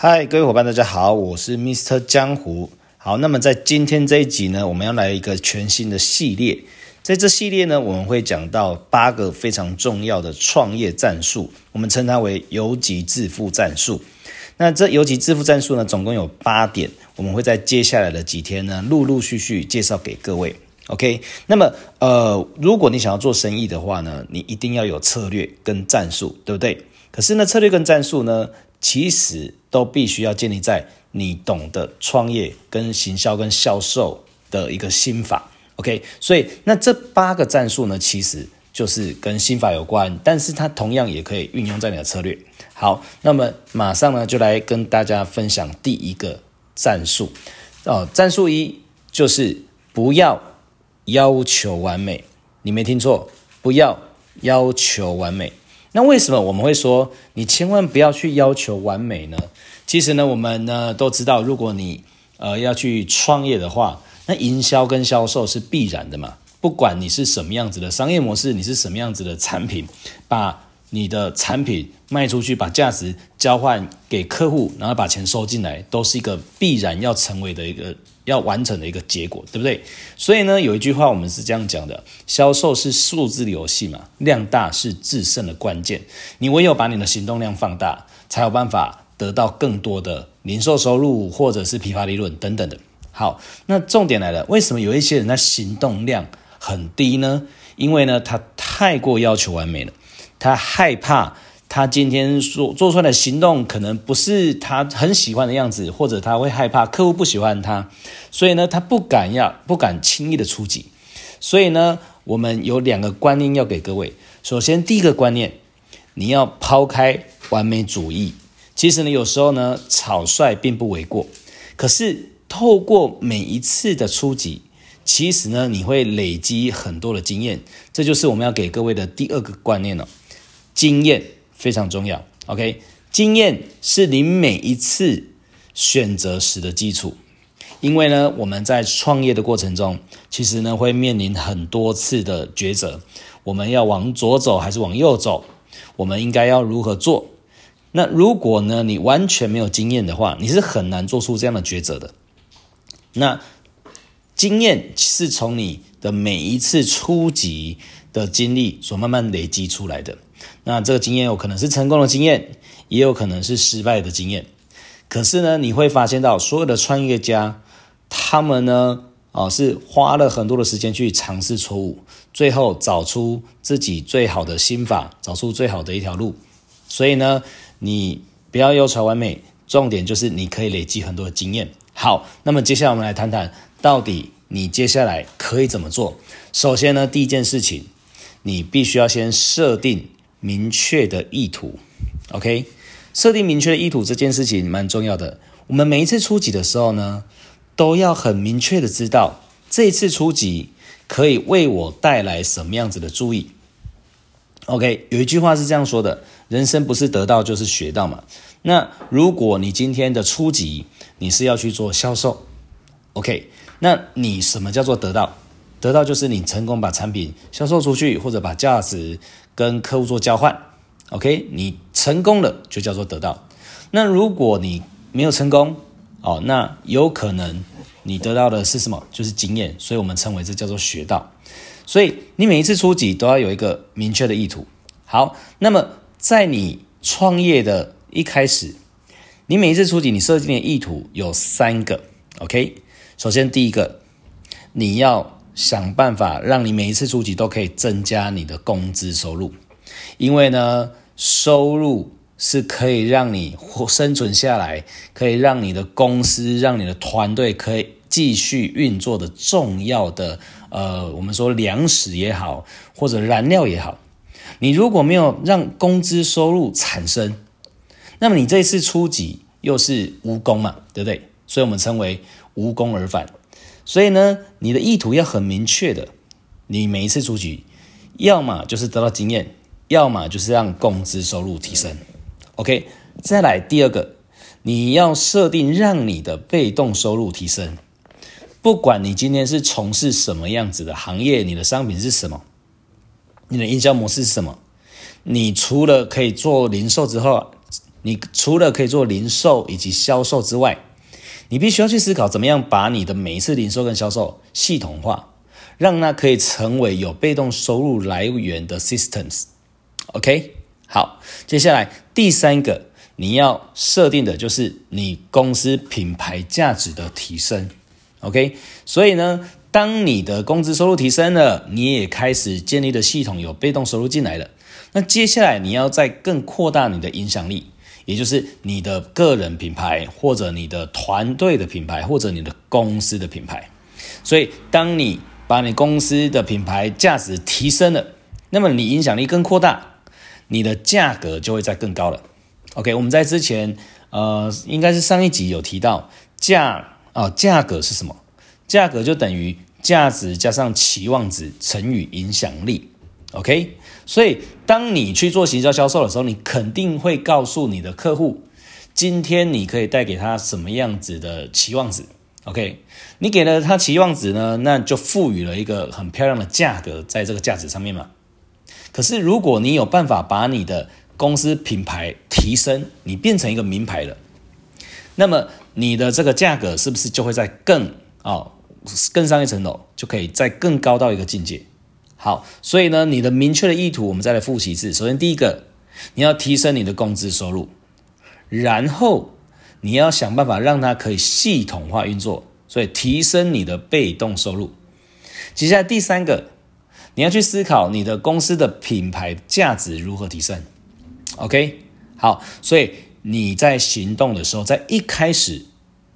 嗨，各位伙伴，大家好，我是 Mr. 江湖。好，那么在今天这一集呢，我们要来一个全新的系列。在这系列呢，我们会讲到八个非常重要的创业战术，我们称它为游击致富战术。那这游击致富战术呢，总共有八点，我们会在接下来的几天呢，陆陆续续介绍给各位。OK，那么呃，如果你想要做生意的话呢，你一定要有策略跟战术，对不对？可是呢，策略跟战术呢，其实都必须要建立在你懂得创业、跟行销、跟销售的一个心法。OK，所以那这八个战术呢，其实就是跟心法有关，但是它同样也可以运用在你的策略。好，那么马上呢，就来跟大家分享第一个战术哦。战术一就是不要要求完美，你没听错，不要要求完美。那为什么我们会说你千万不要去要求完美呢？其实呢，我们呢都知道，如果你呃要去创业的话，那营销跟销售是必然的嘛。不管你是什么样子的商业模式，你是什么样子的产品，把你的产品卖出去，把价值交换给客户，然后把钱收进来，都是一个必然要成为的一个要完成的一个结果，对不对？所以呢，有一句话我们是这样讲的：销售是数字的游戏嘛，量大是制胜的关键。你唯有把你的行动量放大，才有办法得到更多的零售收入，或者是批发利润等等的。好，那重点来了，为什么有一些人他行动量很低呢？因为呢，他太过要求完美了，他害怕他今天所做出来的行动可能不是他很喜欢的样子，或者他会害怕客户不喜欢他，所以呢，他不敢要，不敢轻易的出击。所以呢，我们有两个观念要给各位。首先，第一个观念，你要抛开完美主义。其实呢，有时候呢，草率并不为过，可是。透过每一次的出击，其实呢，你会累积很多的经验，这就是我们要给各位的第二个观念了。经验非常重要，OK？经验是你每一次选择时的基础，因为呢，我们在创业的过程中，其实呢，会面临很多次的抉择，我们要往左走还是往右走？我们应该要如何做？那如果呢，你完全没有经验的话，你是很难做出这样的抉择的。那经验是从你的每一次初级的经历所慢慢累积出来的。那这个经验有可能是成功的经验，也有可能是失败的经验。可是呢，你会发现到所有的创业家，他们呢，啊，是花了很多的时间去尝试错误，最后找出自己最好的心法，找出最好的一条路。所以呢，你不要要求完美，重点就是你可以累积很多的经验。好，那么接下来我们来谈谈，到底你接下来可以怎么做？首先呢，第一件事情，你必须要先设定明确的意图。OK，设定明确的意图这件事情蛮重要的。我们每一次出级的时候呢，都要很明确的知道，这一次出级可以为我带来什么样子的注意。OK，有一句话是这样说的：人生不是得到就是学到嘛。那如果你今天的初级，你是要去做销售，OK？那你什么叫做得到？得到就是你成功把产品销售出去，或者把价值跟客户做交换，OK？你成功了就叫做得到。那如果你没有成功，哦，那有可能你得到的是什么？就是经验，所以我们称为这叫做学到。所以你每一次出击都要有一个明确的意图。好，那么在你创业的一开始，你每一次出击，你设定的意图有三个，OK？首先第一个，你要想办法让你每一次出击都可以增加你的工资收入，因为呢，收入是可以让你活生存下来，可以让你的公司、让你的团队可以继续运作的重要的，呃，我们说粮食也好，或者燃料也好，你如果没有让工资收入产生，那么你这次出击又是无功嘛，对不对？所以我们称为无功而返。所以呢，你的意图要很明确的，你每一次出局，要么就是得到经验，要么就是让工资收入提升。OK，再来第二个，你要设定让你的被动收入提升。不管你今天是从事什么样子的行业，你的商品是什么，你的营销模式是什么，你除了可以做零售之后。你除了可以做零售以及销售之外，你必须要去思考怎么样把你的每一次零售跟销售系统化，让它可以成为有被动收入来源的 systems。OK，好，接下来第三个你要设定的就是你公司品牌价值的提升。OK，所以呢，当你的工资收入提升了，你也开始建立的系统有被动收入进来了，那接下来你要再更扩大你的影响力。也就是你的个人品牌，或者你的团队的品牌，或者你的公司的品牌。所以，当你把你公司的品牌价值提升了，那么你影响力更扩大，你的价格就会再更高了。OK，我们在之前呃，应该是上一集有提到价啊，哦，价格是什么？价格就等于价值加上期望值乘以影响力。OK，所以当你去做行销销售的时候，你肯定会告诉你的客户，今天你可以带给他什么样子的期望值。OK，你给了他期望值呢，那就赋予了一个很漂亮的价格在这个价值上面嘛。可是如果你有办法把你的公司品牌提升，你变成一个名牌了，那么你的这个价格是不是就会在更哦更上一层楼，就可以再更高到一个境界？好，所以呢，你的明确的意图，我们再来复习一次。首先，第一个，你要提升你的工资收入，然后你要想办法让它可以系统化运作，所以提升你的被动收入。接下来第三个，你要去思考你的公司的品牌价值如何提升。OK，好，所以你在行动的时候，在一开始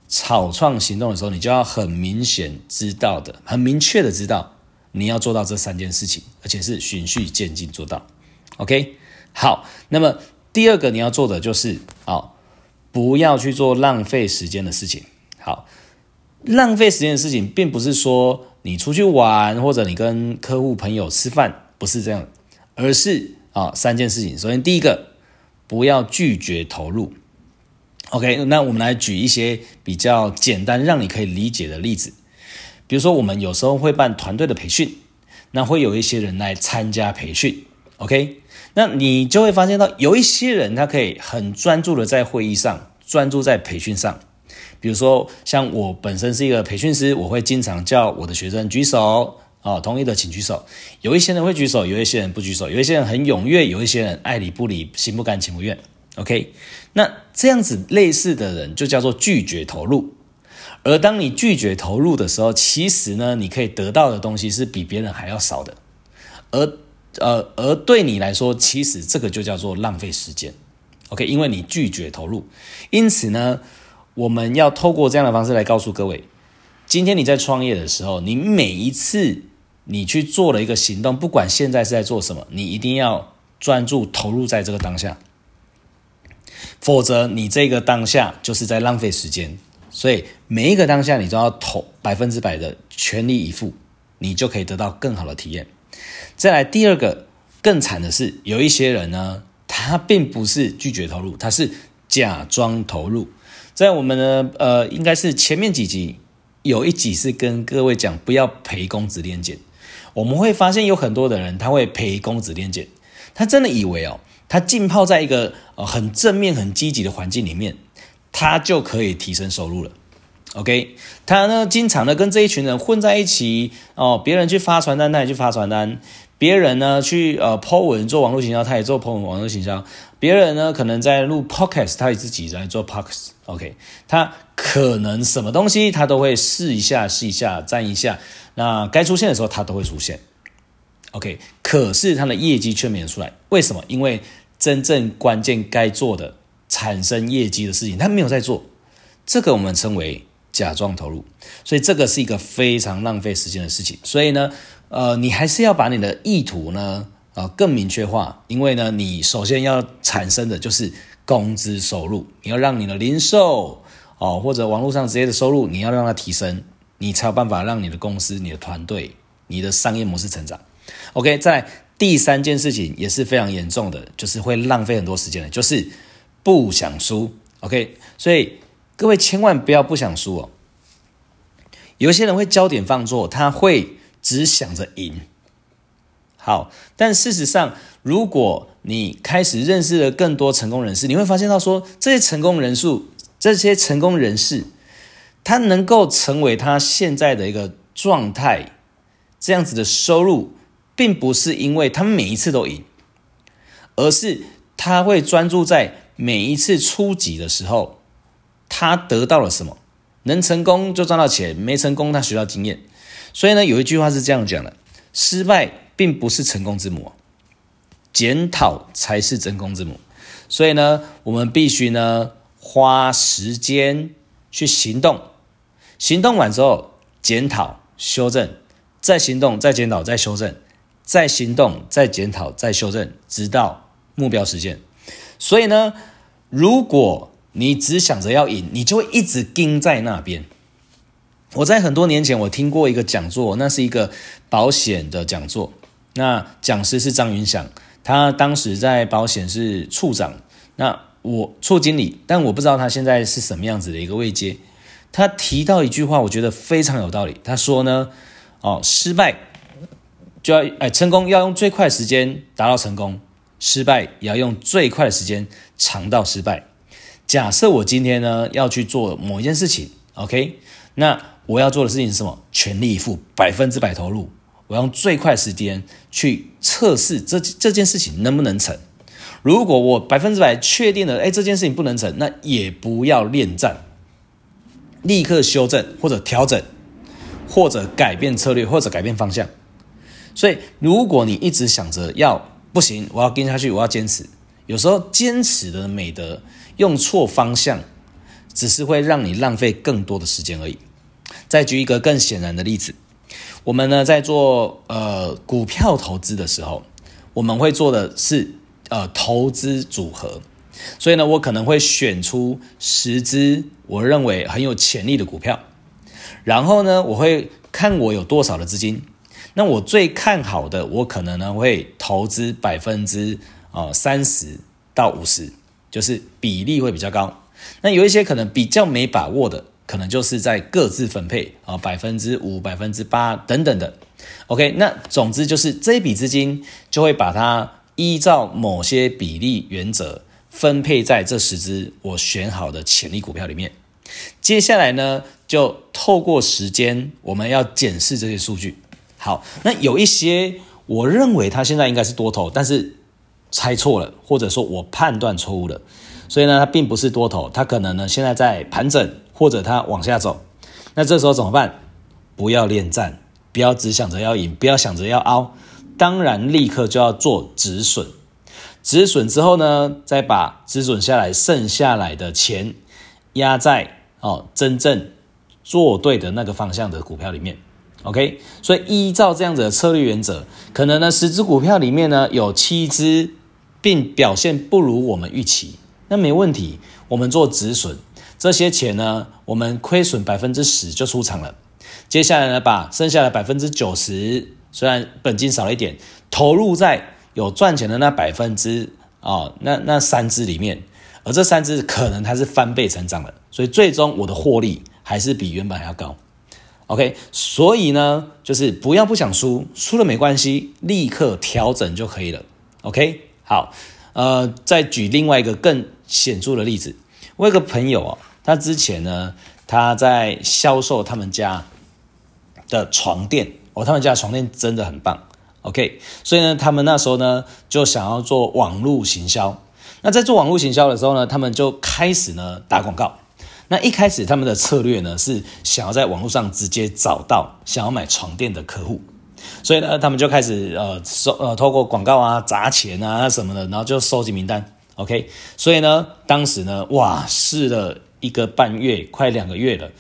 草创行动的时候，你就要很明显知道的，很明确的知道。你要做到这三件事情，而且是循序渐进做到。OK，好。那么第二个你要做的就是啊、不要去做浪费时间的事情。好，浪费时间的事情，并不是说你出去玩或者你跟客户朋友吃饭，不是这样，而是啊、三件事情。首先，第一个，不要拒绝投入。OK，那我们来举一些比较简单让你可以理解的例子。比如说，我们有时候会办团队的培训，那会有一些人来参加培训，OK？那你就会发现到有一些人他可以很专注的在会议上，专注在培训上。比如说，像我本身是一个培训师，我会经常叫我的学生举手，哦，同意的请举手。有一些人会举手，有一些人不举手，有一些人很踊跃，有一些人爱理不理，心不甘情不愿，OK？那这样子类似的人就叫做拒绝投入。而当你拒绝投入的时候，其实呢，你可以得到的东西是比别人还要少的。而呃，而对你来说，其实这个就叫做浪费时间。OK，因为你拒绝投入。因此呢，我们要透过这样的方式来告诉各位：今天你在创业的时候，你每一次你去做了一个行动，不管现在是在做什么，你一定要专注投入在这个当下，否则你这个当下就是在浪费时间。所以每一个当下，你都要投百分之百的全力以赴，你就可以得到更好的体验。再来第二个，更惨的是，有一些人呢，他并不是拒绝投入，他是假装投入。在我们的呃，应该是前面几集有一集是跟各位讲不要陪公子练剑。我们会发现有很多的人他会陪公子练剑，他真的以为哦，他浸泡在一个呃很正面、很积极的环境里面。他就可以提升收入了，OK？他呢，经常的跟这一群人混在一起哦。别人去发传单，他也去发传单；别人呢去呃 po 文做网络行销，他也做 po 文网络行销；别人呢可能在录 podcast，他也自己在做 podcast，OK？他可能什么东西他都会试一下，试一下，沾一下。那该出现的时候，他都会出现，OK？可是他的业绩却没有出来，为什么？因为真正关键该做的。产生业绩的事情，他没有在做，这个我们称为假装投入，所以这个是一个非常浪费时间的事情。所以呢，呃，你还是要把你的意图呢，呃，更明确化，因为呢，你首先要产生的就是工资收入，你要让你的零售哦，或者网络上直接的收入，你要让它提升，你才有办法让你的公司、你的团队、你的商业模式成长。OK，在第三件事情也是非常严重的，就是会浪费很多时间的，就是。不想输，OK，所以各位千万不要不想输哦。有些人会焦点放错，他会只想着赢。好，但事实上，如果你开始认识了更多成功人士，你会发现到说，这些成功人数，这些成功人士，他能够成为他现在的一个状态，这样子的收入，并不是因为他们每一次都赢，而是他会专注在每一次初级的时候，他得到了什么，能成功就赚到钱，没成功他学到经验。所以呢，有一句话是这样讲的：失败并不是成功之母。检讨才是成功之母，所以呢，我们必须呢花时间去行动，行动完之后检讨、修正，再行动、再检讨、再修正，再行动、再检讨、再修正，直到目标实现。所以呢，如果你只想着要赢，你就会一直盯在那边。我在很多年前我听过一个讲座，那是一个保险的讲座，那讲师是张云祥。他当时在保险是处长，那我处经理，但我不知道他现在是什么样子的一个位阶。他提到一句话，我觉得非常有道理。他说呢，哦，失败就要哎，成功要用最快时间达到成功，失败也要用最快的时间尝到失败。假设我今天呢要去做某一件事情，OK，那我要做的事情是什么？全力以赴，百分之百投入。我用最快时间去测试这这件事情能不能成。如果我百分之百确定了，哎，这件事情不能成，那也不要恋战，立刻修正或者调整，或者改变策略，或者改变方向。所以，如果你一直想着要不行，我要跟下去，我要坚持，有时候坚持的美德用错方向，只是会让你浪费更多的时间而已。再举一个更显然的例子。我们呢，在做呃股票投资的时候，我们会做的是呃投资组合，所以呢，我可能会选出十只我认为很有潜力的股票，然后呢，我会看我有多少的资金，那我最看好的，我可能呢会投资百分之啊三十到五十，就是比例会比较高。那有一些可能比较没把握的。可能就是在各自分配啊，百分之五、百分之八等等的。OK，那总之就是这一笔资金就会把它依照某些比例原则分配在这十只我选好的潜力股票里面。接下来呢，就透过时间，我们要检视这些数据。好，那有一些我认为它现在应该是多头，但是猜错了，或者说我判断错误了，所以呢，它并不是多头，它可能呢现在在盘整。或者它往下走，那这时候怎么办？不要恋战，不要只想着要赢，不要想着要凹，当然立刻就要做止损。止损之后呢，再把止损下来剩下来的钱压在哦真正做对的那个方向的股票里面。OK，所以依照这样子的策略原则，可能呢十只股票里面呢有七只并表现不如我们预期，那没问题，我们做止损。这些钱呢，我们亏损百分之十就出场了。接下来呢，把剩下的百分之九十，虽然本金少了一点，投入在有赚钱的那百分之啊，那那三只里面，而这三只可能它是翻倍成长的，所以最终我的获利还是比原本还要高。OK，所以呢，就是不要不想输，输了没关系，立刻调整就可以了。OK，好，呃，再举另外一个更显著的例子，我有个朋友哦。他之前呢，他在销售他们家的床垫哦，他们家的床垫真的很棒，OK，所以呢，他们那时候呢就想要做网络行销。那在做网络行销的时候呢，他们就开始呢打广告。那一开始他们的策略呢是想要在网络上直接找到想要买床垫的客户，所以呢，他们就开始呃收呃透过广告啊砸钱啊什么的，然后就收集名单，OK。所以呢，当时呢，哇，试了。一个半月，快两个月了，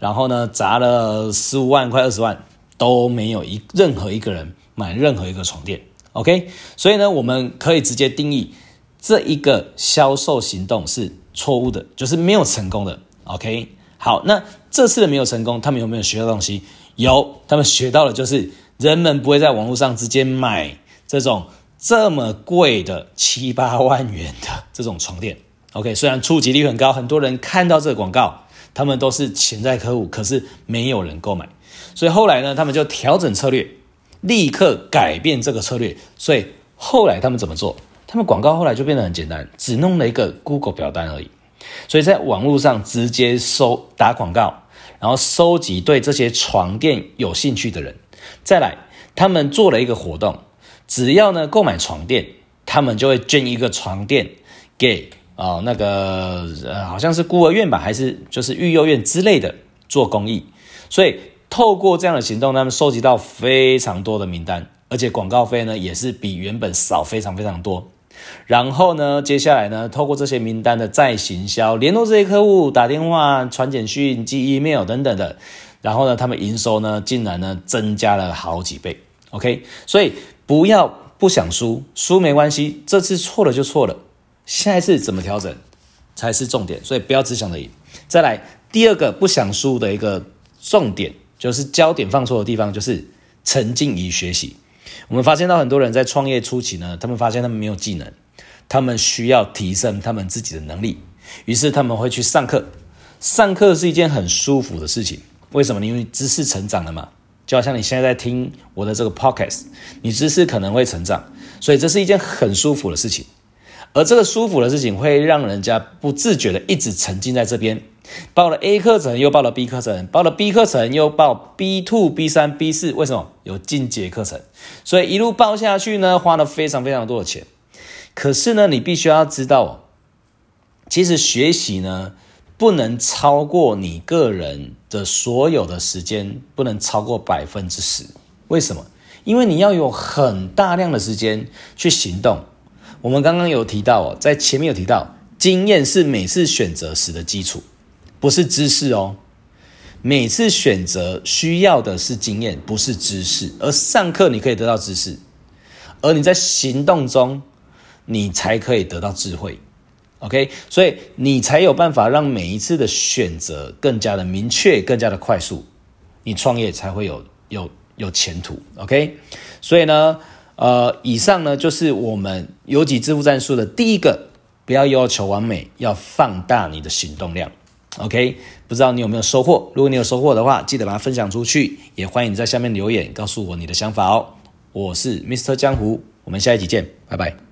然后呢，砸了十五万，快二十万，都没有一任何一个人买任何一个床垫，OK，所以呢，我们可以直接定义这一个销售行动是错误的，就是没有成功的，OK。好，那这次的没有成功，他们有没有学到东西？有，他们学到了，就是人们不会在网络上直接买这种这么贵的七八万元的这种床垫。OK，虽然触及率很高，很多人看到这个广告，他们都是潜在客户，可是没有人购买，所以后来呢，他们就调整策略，立刻改变这个策略。所以后来他们怎么做？他们广告后来就变得很简单，只弄了一个 Google 表单而已。所以在网络上直接搜打广告，然后收集对这些床垫有兴趣的人。再来，他们做了一个活动，只要呢购买床垫，他们就会捐一个床垫给啊、呃、那个呃好像是孤儿院吧，还是就是育幼院之类的做公益。所以透过这样的行动，他们收集到非常多的名单，而且广告费呢也是比原本少非常非常多。然后呢，接下来呢，透过这些名单的再行销，联络这些客户，打电话、传简讯、寄 email 等等的，然后呢，他们营收呢，竟然呢增加了好几倍。OK，所以不要不想输，输没关系，这次错了就错了，下一次怎么调整才是重点。所以不要只想着赢。再来第二个不想输的一个重点，就是焦点放错的地方，就是沉浸于学习。我们发现到很多人在创业初期呢，他们发现他们没有技能，他们需要提升他们自己的能力，于是他们会去上课。上课是一件很舒服的事情，为什么？因为知识成长了嘛，就好像你现在在听我的这个 podcast，你知识可能会成长，所以这是一件很舒服的事情。而这个舒服的事情会让人家不自觉的一直沉浸在这边。报了 A 课程，又报了 B 课程，报了 B 课程，又报 B two、B 三、B 四，为什么？有进阶课程，所以一路报下去呢，花了非常非常多的钱。可是呢，你必须要知道，其实学习呢，不能超过你个人的所有的时间，不能超过百分之十。为什么？因为你要有很大量的时间去行动。我们刚刚有提到哦，在前面有提到，经验是每次选择时的基础。不是知识哦，每次选择需要的是经验，不是知识。而上课你可以得到知识，而你在行动中，你才可以得到智慧。OK，所以你才有办法让每一次的选择更加的明确，更加的快速，你创业才会有有有前途。OK，所以呢，呃，以上呢就是我们有几支付战术的第一个，不要要求完美，要放大你的行动量。OK，不知道你有没有收获？如果你有收获的话，记得把它分享出去，也欢迎你在下面留言告诉我你的想法哦。我是 Mr. 江湖，我们下一集见，拜拜。